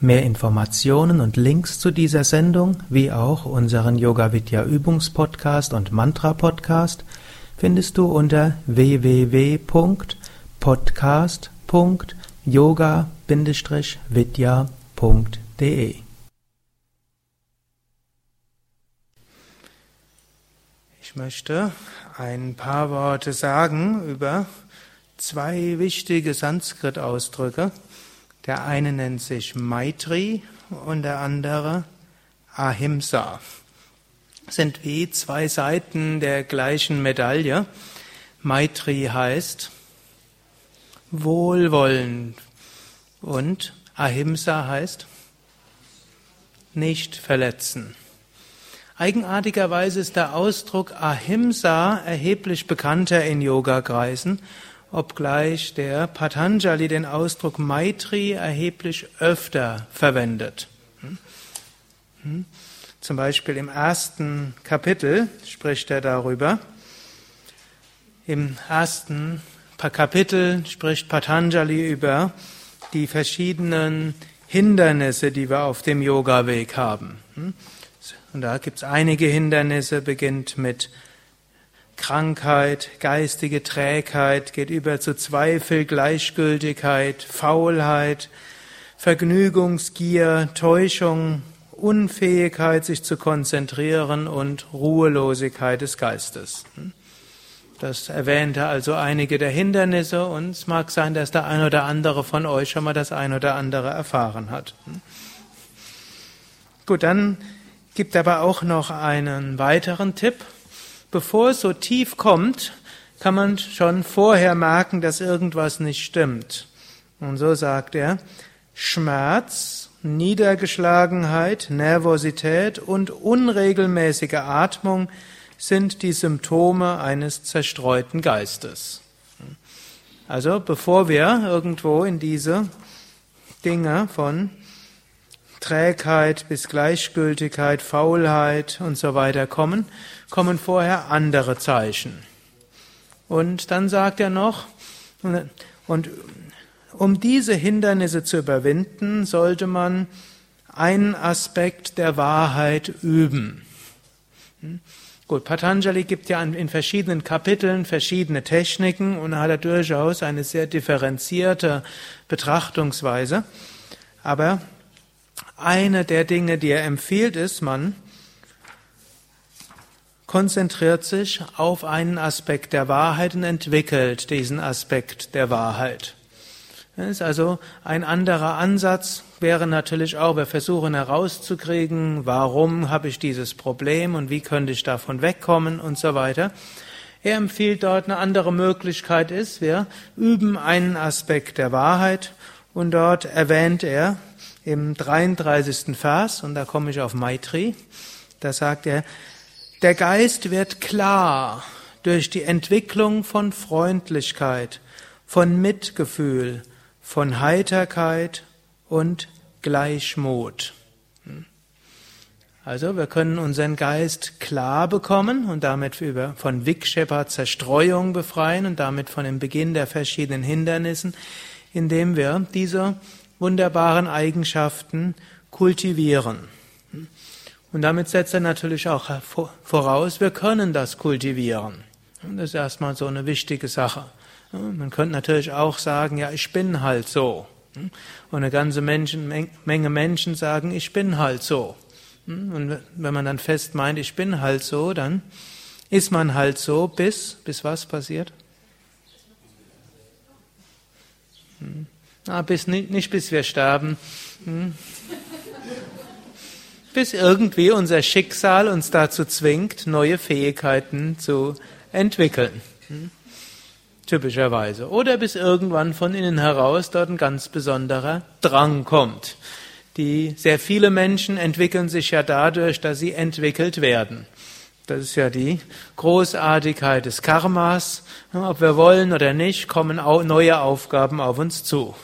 Mehr Informationen und Links zu dieser Sendung, wie auch unseren Yoga Vidya Übungspodcast und Mantra Podcast findest du unter www.podcast.yoga-vidya.de. Ich möchte ein paar Worte sagen über zwei wichtige Sanskrit-Ausdrücke. Der eine nennt sich Maitri und der andere Ahimsa. Sind wie zwei Seiten der gleichen Medaille. Maitri heißt Wohlwollen und Ahimsa heißt nicht verletzen. Eigenartigerweise ist der Ausdruck Ahimsa erheblich bekannter in Yoga-Kreisen, obgleich der Patanjali den Ausdruck Maitri erheblich öfter verwendet. Hm? Hm? Zum Beispiel im ersten Kapitel spricht er darüber. Im ersten Kapitel spricht Patanjali über die verschiedenen Hindernisse, die wir auf dem Yoga-Weg haben. Hm? Und da gibt es einige Hindernisse, beginnt mit Krankheit, geistige Trägheit, geht über zu Zweifel, Gleichgültigkeit, Faulheit, Vergnügungsgier, Täuschung, Unfähigkeit, sich zu konzentrieren und Ruhelosigkeit des Geistes. Das erwähnte also einige der Hindernisse und es mag sein, dass der ein oder andere von euch schon mal das ein oder andere erfahren hat. Gut, dann gibt aber auch noch einen weiteren Tipp. Bevor es so tief kommt, kann man schon vorher merken, dass irgendwas nicht stimmt. Und so sagt er, Schmerz, Niedergeschlagenheit, Nervosität und unregelmäßige Atmung sind die Symptome eines zerstreuten Geistes. Also bevor wir irgendwo in diese Dinge von Trägheit bis Gleichgültigkeit, Faulheit und so weiter kommen, kommen vorher andere Zeichen. Und dann sagt er noch, und um diese Hindernisse zu überwinden, sollte man einen Aspekt der Wahrheit üben. Hm? Gut, Patanjali gibt ja in verschiedenen Kapiteln verschiedene Techniken und hat er durchaus eine sehr differenzierte Betrachtungsweise. Aber eine der Dinge, die er empfiehlt, ist, man konzentriert sich auf einen Aspekt der Wahrheit und entwickelt diesen Aspekt der Wahrheit. Das ist also ein anderer Ansatz wäre natürlich auch, wir versuchen herauszukriegen, warum habe ich dieses Problem und wie könnte ich davon wegkommen und so weiter. Er empfiehlt dort eine andere Möglichkeit ist, wir üben einen Aspekt der Wahrheit und dort erwähnt er im 33. Vers, und da komme ich auf Maitri, da sagt er, der Geist wird klar durch die Entwicklung von Freundlichkeit, von Mitgefühl, von Heiterkeit und Gleichmut. Also wir können unseren Geist klar bekommen und damit von Vikshepa Zerstreuung befreien und damit von dem Beginn der verschiedenen Hindernissen, indem wir diese wunderbaren Eigenschaften kultivieren. Und damit setzt er natürlich auch voraus, wir können das kultivieren. Das ist erstmal so eine wichtige Sache. Man könnte natürlich auch sagen, ja, ich bin halt so. Und eine ganze Menschen, Menge Menschen sagen, ich bin halt so. Und wenn man dann fest meint, ich bin halt so, dann ist man halt so, bis, bis was passiert? Ah, bis, nicht bis wir sterben. Hm. Bis irgendwie unser Schicksal uns dazu zwingt, neue Fähigkeiten zu entwickeln. Hm. Typischerweise. Oder bis irgendwann von innen heraus dort ein ganz besonderer Drang kommt. Die sehr viele Menschen entwickeln sich ja dadurch, dass sie entwickelt werden. Das ist ja die Großartigkeit des Karmas. Ob wir wollen oder nicht, kommen neue Aufgaben auf uns zu.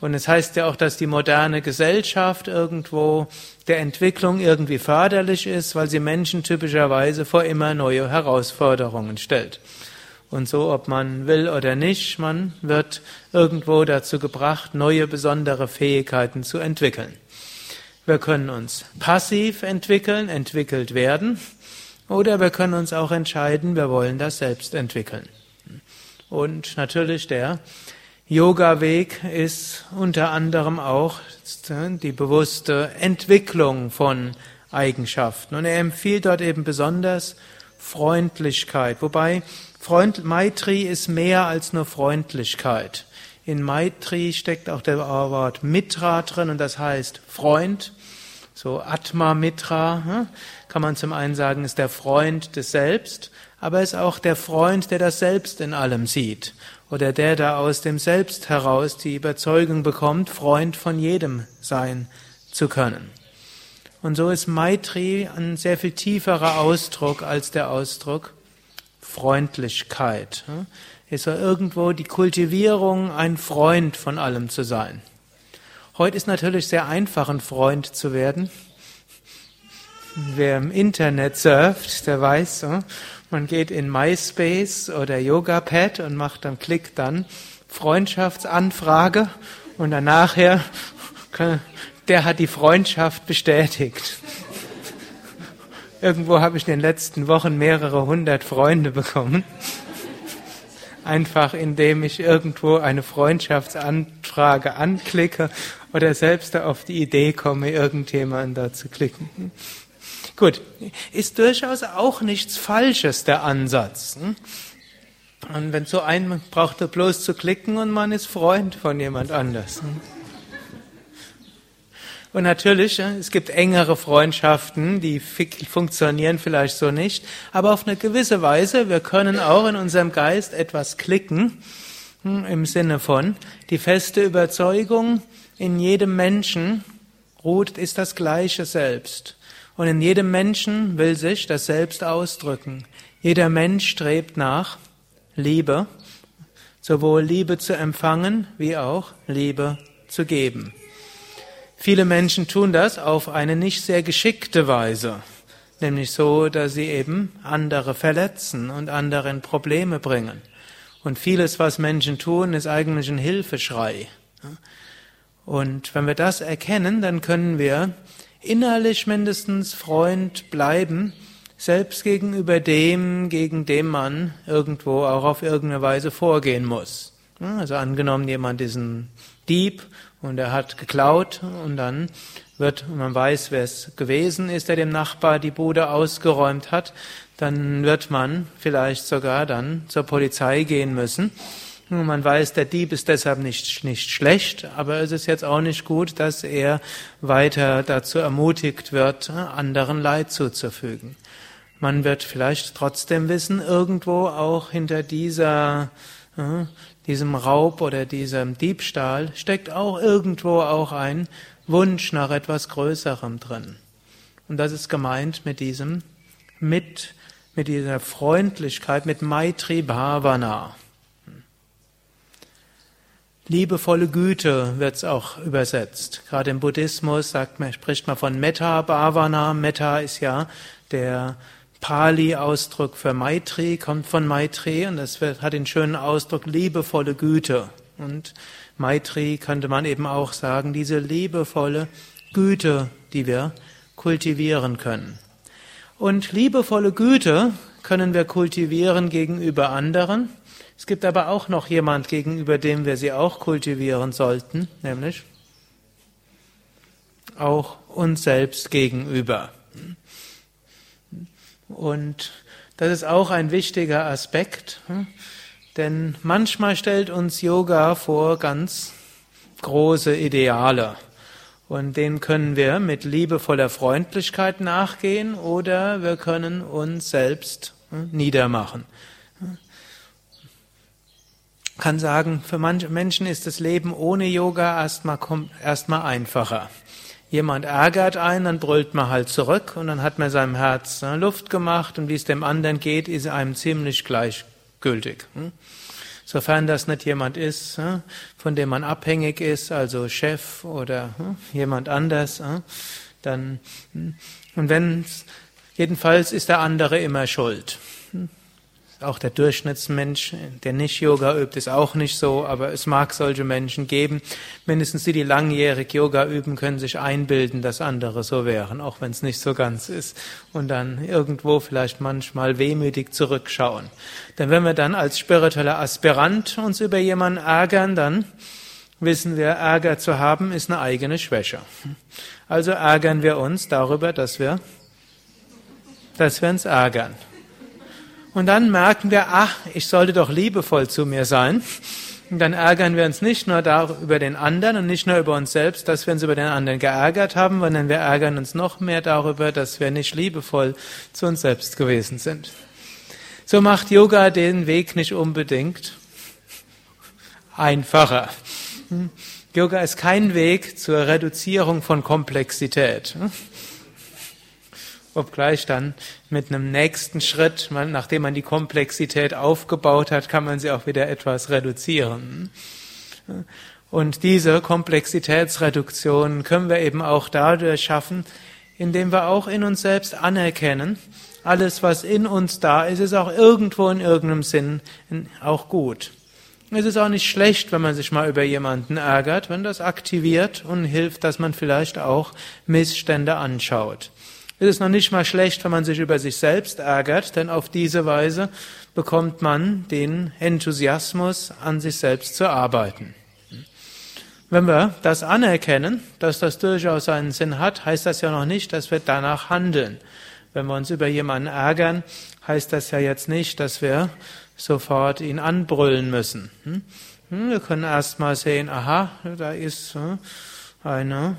Und es heißt ja auch, dass die moderne Gesellschaft irgendwo der Entwicklung irgendwie förderlich ist, weil sie Menschen typischerweise vor immer neue Herausforderungen stellt. Und so, ob man will oder nicht, man wird irgendwo dazu gebracht, neue besondere Fähigkeiten zu entwickeln. Wir können uns passiv entwickeln, entwickelt werden. Oder wir können uns auch entscheiden, wir wollen das selbst entwickeln. Und natürlich der Yoga-Weg ist unter anderem auch die bewusste Entwicklung von Eigenschaften. Und er empfiehlt dort eben besonders Freundlichkeit. Wobei Freund, Maitri ist mehr als nur Freundlichkeit. In Maitri steckt auch der Wort Mitra drin und das heißt Freund. So Atma Mitra hm, kann man zum einen sagen, ist der Freund des Selbst, aber ist auch der Freund, der das Selbst in allem sieht oder der da aus dem Selbst heraus die Überzeugung bekommt, Freund von jedem sein zu können. Und so ist Maitri ein sehr viel tieferer Ausdruck als der Ausdruck Freundlichkeit. Ist so irgendwo die Kultivierung, ein Freund von allem zu sein. Heute ist natürlich sehr einfach, ein Freund zu werden. Wer im Internet surft, der weiß, man geht in MySpace oder YogaPad und macht dann, klickt dann Freundschaftsanfrage und dann nachher, der hat die Freundschaft bestätigt. Irgendwo habe ich in den letzten Wochen mehrere hundert Freunde bekommen einfach indem ich irgendwo eine Freundschaftsanfrage anklicke oder selbst auf die Idee komme, irgendjemanden da zu klicken. Gut, ist durchaus auch nichts Falsches der Ansatz. Hm? Und wenn so ein braucht er bloß zu klicken und man ist Freund von jemand anders. Hm? Und natürlich, es gibt engere Freundschaften, die funktionieren vielleicht so nicht, aber auf eine gewisse Weise, wir können auch in unserem Geist etwas klicken, hm, im Sinne von, die feste Überzeugung, in jedem Menschen ruht, ist das gleiche Selbst. Und in jedem Menschen will sich das Selbst ausdrücken. Jeder Mensch strebt nach Liebe, sowohl Liebe zu empfangen wie auch Liebe zu geben. Viele Menschen tun das auf eine nicht sehr geschickte Weise, nämlich so, dass sie eben andere verletzen und anderen Probleme bringen. Und vieles, was Menschen tun, ist eigentlich ein Hilfeschrei. Und wenn wir das erkennen, dann können wir innerlich mindestens Freund bleiben, selbst gegenüber dem, gegen dem man irgendwo auch auf irgendeine Weise vorgehen muss. Also angenommen, jemand ist ein Dieb und er hat geklaut und dann wird, man weiß, wer es gewesen ist, der dem Nachbar die Bude ausgeräumt hat, dann wird man vielleicht sogar dann zur Polizei gehen müssen. Und man weiß, der Dieb ist deshalb nicht, nicht schlecht, aber es ist jetzt auch nicht gut, dass er weiter dazu ermutigt wird, anderen Leid zuzufügen. Man wird vielleicht trotzdem wissen, irgendwo auch hinter dieser diesem Raub oder diesem Diebstahl steckt auch irgendwo auch ein Wunsch nach etwas Größerem drin. Und das ist gemeint mit diesem, mit, mit dieser Freundlichkeit, mit Maitri Bhavana. Liebevolle Güte wird es auch übersetzt. Gerade im Buddhismus man, spricht man von Metta Bhavana. Metta ist ja der Pali-Ausdruck für Maitri kommt von Maitri und das hat den schönen Ausdruck liebevolle Güte. Und Maitri könnte man eben auch sagen, diese liebevolle Güte, die wir kultivieren können. Und liebevolle Güte können wir kultivieren gegenüber anderen. Es gibt aber auch noch jemand, gegenüber dem wir sie auch kultivieren sollten, nämlich auch uns selbst gegenüber. Und das ist auch ein wichtiger Aspekt, hm? denn manchmal stellt uns Yoga vor ganz große Ideale. Und denen können wir mit liebevoller Freundlichkeit nachgehen oder wir können uns selbst hm, niedermachen. Kann sagen, für manche Menschen ist das Leben ohne Yoga erstmal, erstmal einfacher. jemand ärgert einen, dann brüllt man halt zurück und dann hat man seinem Herz ne, Luft gemacht und wie es dem anderen geht, ist einem ziemlich gleichgültig. Hm? Sofern das nicht jemand ist, hm, von dem man abhängig ist, also Chef oder hm, jemand anders, dann, und wenn, jedenfalls ist der andere immer schuld. Auch der Durchschnittsmensch, der nicht Yoga übt, ist auch nicht so, aber es mag solche Menschen geben. Mindestens die, die langjährig Yoga üben, können sich einbilden, dass andere so wären, auch wenn es nicht so ganz ist. Und dann irgendwo vielleicht manchmal wehmütig zurückschauen. Denn wenn wir dann als spiritueller Aspirant uns über jemanden ärgern, dann wissen wir, Ärger zu haben ist eine eigene Schwäche. Also ärgern wir uns darüber, dass wir, dass wir uns ärgern. Und dann merken wir, ach, ich sollte doch liebevoll zu mir sein. Und dann ärgern wir uns nicht nur über den anderen und nicht nur über uns selbst, dass wir uns über den anderen geärgert haben, sondern wir ärgern uns noch mehr darüber, dass wir nicht liebevoll zu uns selbst gewesen sind. So macht Yoga den Weg nicht unbedingt einfacher. Yoga ist kein Weg zur Reduzierung von Komplexität obgleich dann mit einem nächsten Schritt, nachdem man die Komplexität aufgebaut hat, kann man sie auch wieder etwas reduzieren. Und diese Komplexitätsreduktion können wir eben auch dadurch schaffen, indem wir auch in uns selbst anerkennen, alles, was in uns da ist, ist auch irgendwo in irgendeinem Sinn auch gut. Es ist auch nicht schlecht, wenn man sich mal über jemanden ärgert, wenn das aktiviert und hilft, dass man vielleicht auch Missstände anschaut. Es ist noch nicht mal schlecht, wenn man sich über sich selbst ärgert, denn auf diese Weise bekommt man den Enthusiasmus, an sich selbst zu arbeiten. Wenn wir das anerkennen, dass das durchaus einen Sinn hat, heißt das ja noch nicht, dass wir danach handeln. Wenn wir uns über jemanden ärgern, heißt das ja jetzt nicht, dass wir sofort ihn anbrüllen müssen. Hm? Wir können erst mal sehen, aha, da ist hm, eine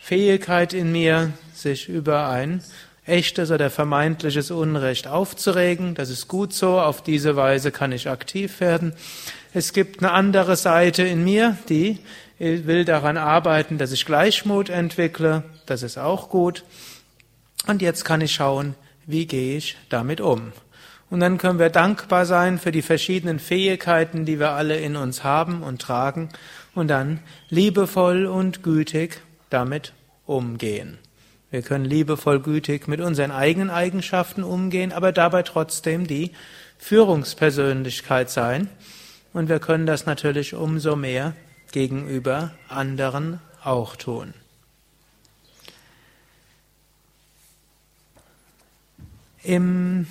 Fähigkeit in mir, sich über ein echtes oder vermeintliches Unrecht aufzuregen. Das ist gut so, auf diese Weise kann ich aktiv werden. Es gibt eine andere Seite in mir, die will daran arbeiten, dass ich Gleichmut entwickle. Das ist auch gut. Und jetzt kann ich schauen, wie gehe ich damit um. Und dann können wir dankbar sein für die verschiedenen Fähigkeiten, die wir alle in uns haben und tragen und dann liebevoll und gütig damit umgehen. Wir können liebevoll gütig mit unseren eigenen Eigenschaften umgehen, aber dabei trotzdem die Führungspersönlichkeit sein. Und wir können das natürlich umso mehr gegenüber anderen auch tun. Im,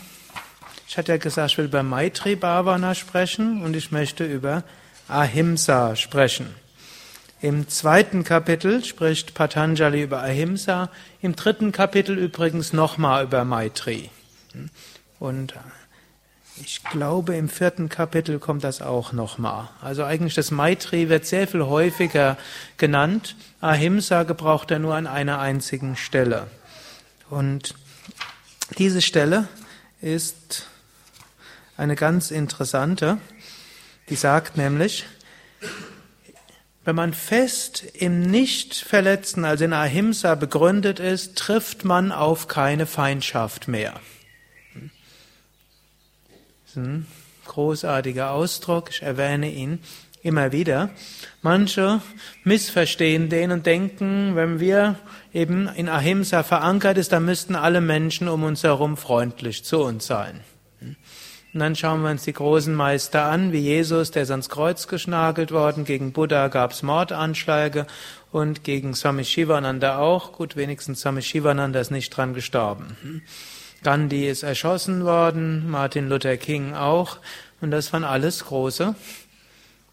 ich hatte ja gesagt, ich will über Maitri Bhavana sprechen und ich möchte über Ahimsa sprechen. Im zweiten Kapitel spricht Patanjali über Ahimsa, im dritten Kapitel übrigens nochmal über Maitri. Und ich glaube, im vierten Kapitel kommt das auch nochmal. Also eigentlich das Maitri wird sehr viel häufiger genannt. Ahimsa gebraucht er nur an einer einzigen Stelle. Und diese Stelle ist eine ganz interessante. Die sagt nämlich, wenn man fest im Nichtverletzen, also in Ahimsa begründet ist, trifft man auf keine Feindschaft mehr. Das ist ein großartiger Ausdruck, ich erwähne ihn immer wieder. Manche missverstehen den und denken, wenn wir eben in Ahimsa verankert ist, dann müssten alle Menschen um uns herum freundlich zu uns sein. Und dann schauen wir uns die großen Meister an, wie Jesus, der ist ans Kreuz geschnagelt worden, gegen Buddha gab es Mordanschläge und gegen Swami Shivananda auch. Gut, wenigstens Swami Shivananda ist nicht dran gestorben. Gandhi ist erschossen worden, Martin Luther King auch. Und das waren alles große,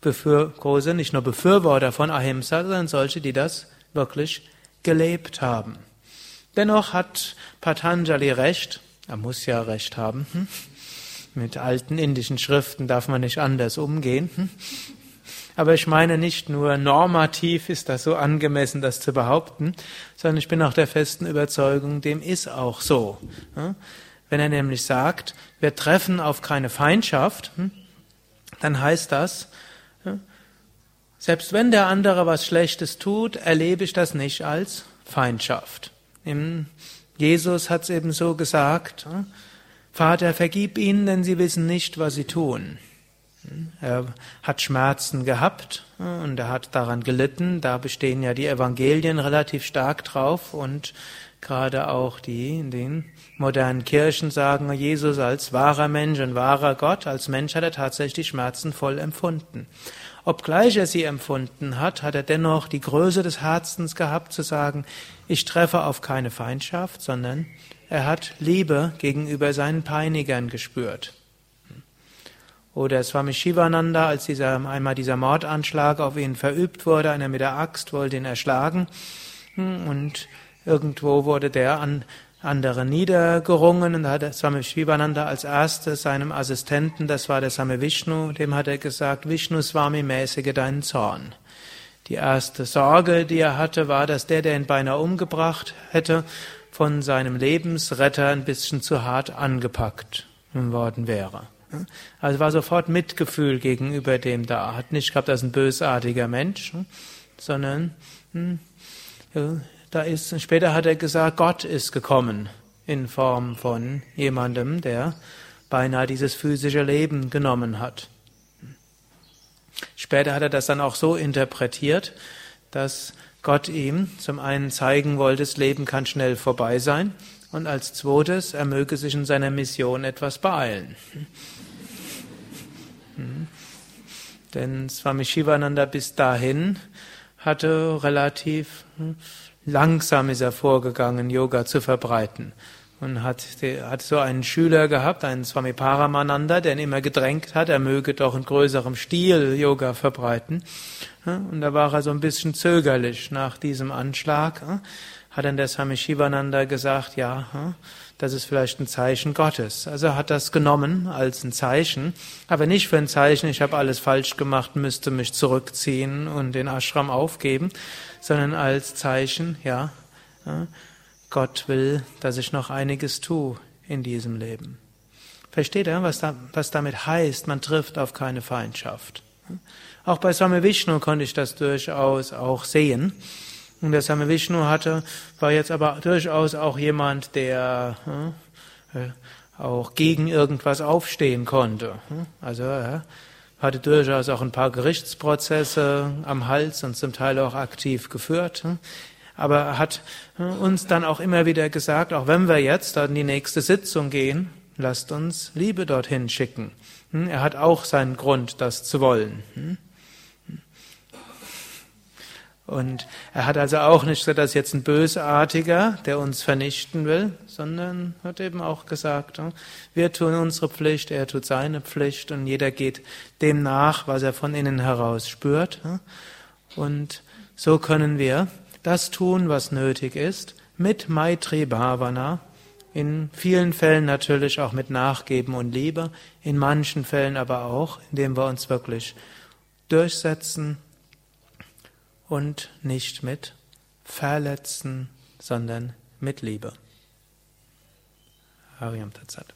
Befür große, nicht nur Befürworter von Ahimsa, sondern solche, die das wirklich gelebt haben. Dennoch hat Patanjali recht, er muss ja recht haben, hm? Mit alten indischen Schriften darf man nicht anders umgehen. Hm? Aber ich meine nicht nur normativ ist das so angemessen, das zu behaupten, sondern ich bin auch der festen Überzeugung, dem ist auch so. Wenn er nämlich sagt, wir treffen auf keine Feindschaft, hm, dann heißt das, selbst wenn der andere was Schlechtes tut, erlebe ich das nicht als Feindschaft. Jesus hat es eben so gesagt, Vater, vergib ihnen, denn sie wissen nicht, was sie tun. Er hat Schmerzen gehabt und er hat daran gelitten. Da bestehen ja die Evangelien relativ stark drauf und gerade auch die in den modernen Kirchen sagen, Jesus als wahrer Mensch und wahrer Gott, als Mensch hat er tatsächlich Schmerzen voll empfunden. Obgleich er sie empfunden hat, hat er dennoch die Größe des Herzens gehabt zu sagen, ich treffe auf keine Feindschaft, sondern er hat Liebe gegenüber seinen Peinigern gespürt. Oder Swami Shivananda, als dieser, einmal dieser Mordanschlag auf ihn verübt wurde, einer mit der Axt wollte ihn erschlagen hm, und irgendwo wurde der an andere niedergerungen und hat Swami Shivananda als erstes seinem Assistenten, das war der Swami Vishnu, dem hat er gesagt, Vishnu Swami mäßige deinen Zorn. Die erste Sorge, die er hatte, war, dass der, der ihn beinahe umgebracht hätte, von seinem Lebensretter ein bisschen zu hart angepackt worden wäre. Also war sofort Mitgefühl gegenüber dem da. Hat nicht gehabt, das ist ein bösartiger Mensch, sondern hm, da ist, später hat er gesagt, Gott ist gekommen in Form von jemandem, der beinahe dieses physische Leben genommen hat. Später hat er das dann auch so interpretiert, dass Gott ihm zum einen zeigen wollte, das Leben kann schnell vorbei sein und als zweites, er möge sich in seiner Mission etwas beeilen. Hm. Denn Swami Shivananda bis dahin hatte relativ hm, langsam ist er vorgegangen, Yoga zu verbreiten. Und hat, hat so einen Schüler gehabt, einen Swami Paramananda, der ihn immer gedrängt hat, er möge doch in größerem Stil Yoga verbreiten. Und da war er so ein bisschen zögerlich nach diesem Anschlag. Hat dann der Swami Shivananda gesagt, ja, das ist vielleicht ein Zeichen Gottes. Also hat das genommen als ein Zeichen, aber nicht für ein Zeichen, ich habe alles falsch gemacht, müsste mich zurückziehen und den Ashram aufgeben, sondern als Zeichen, ja, Gott will, dass ich noch einiges tue in diesem Leben. Versteht er, was, da, was damit heißt? Man trifft auf keine Feindschaft. Auch bei Swami Vishnu konnte ich das durchaus auch sehen. Und der Same Vishnu hatte, war jetzt aber durchaus auch jemand, der äh, auch gegen irgendwas aufstehen konnte. Also er hatte durchaus auch ein paar Gerichtsprozesse am Hals und zum Teil auch aktiv geführt. Aber er hat uns dann auch immer wieder gesagt, auch wenn wir jetzt in die nächste Sitzung gehen, lasst uns Liebe dorthin schicken. Er hat auch seinen Grund, das zu wollen. Und er hat also auch nicht gesagt, das ist jetzt ein Bösartiger, der uns vernichten will, sondern hat eben auch gesagt, wir tun unsere Pflicht, er tut seine Pflicht und jeder geht dem nach, was er von innen heraus spürt. Und so können wir das tun, was nötig ist, mit Maitri Bhavana, in vielen Fällen natürlich auch mit Nachgeben und Liebe, in manchen Fällen aber auch, indem wir uns wirklich durchsetzen, und nicht mit Verletzen, sondern mit Liebe. Hariam Tatsat.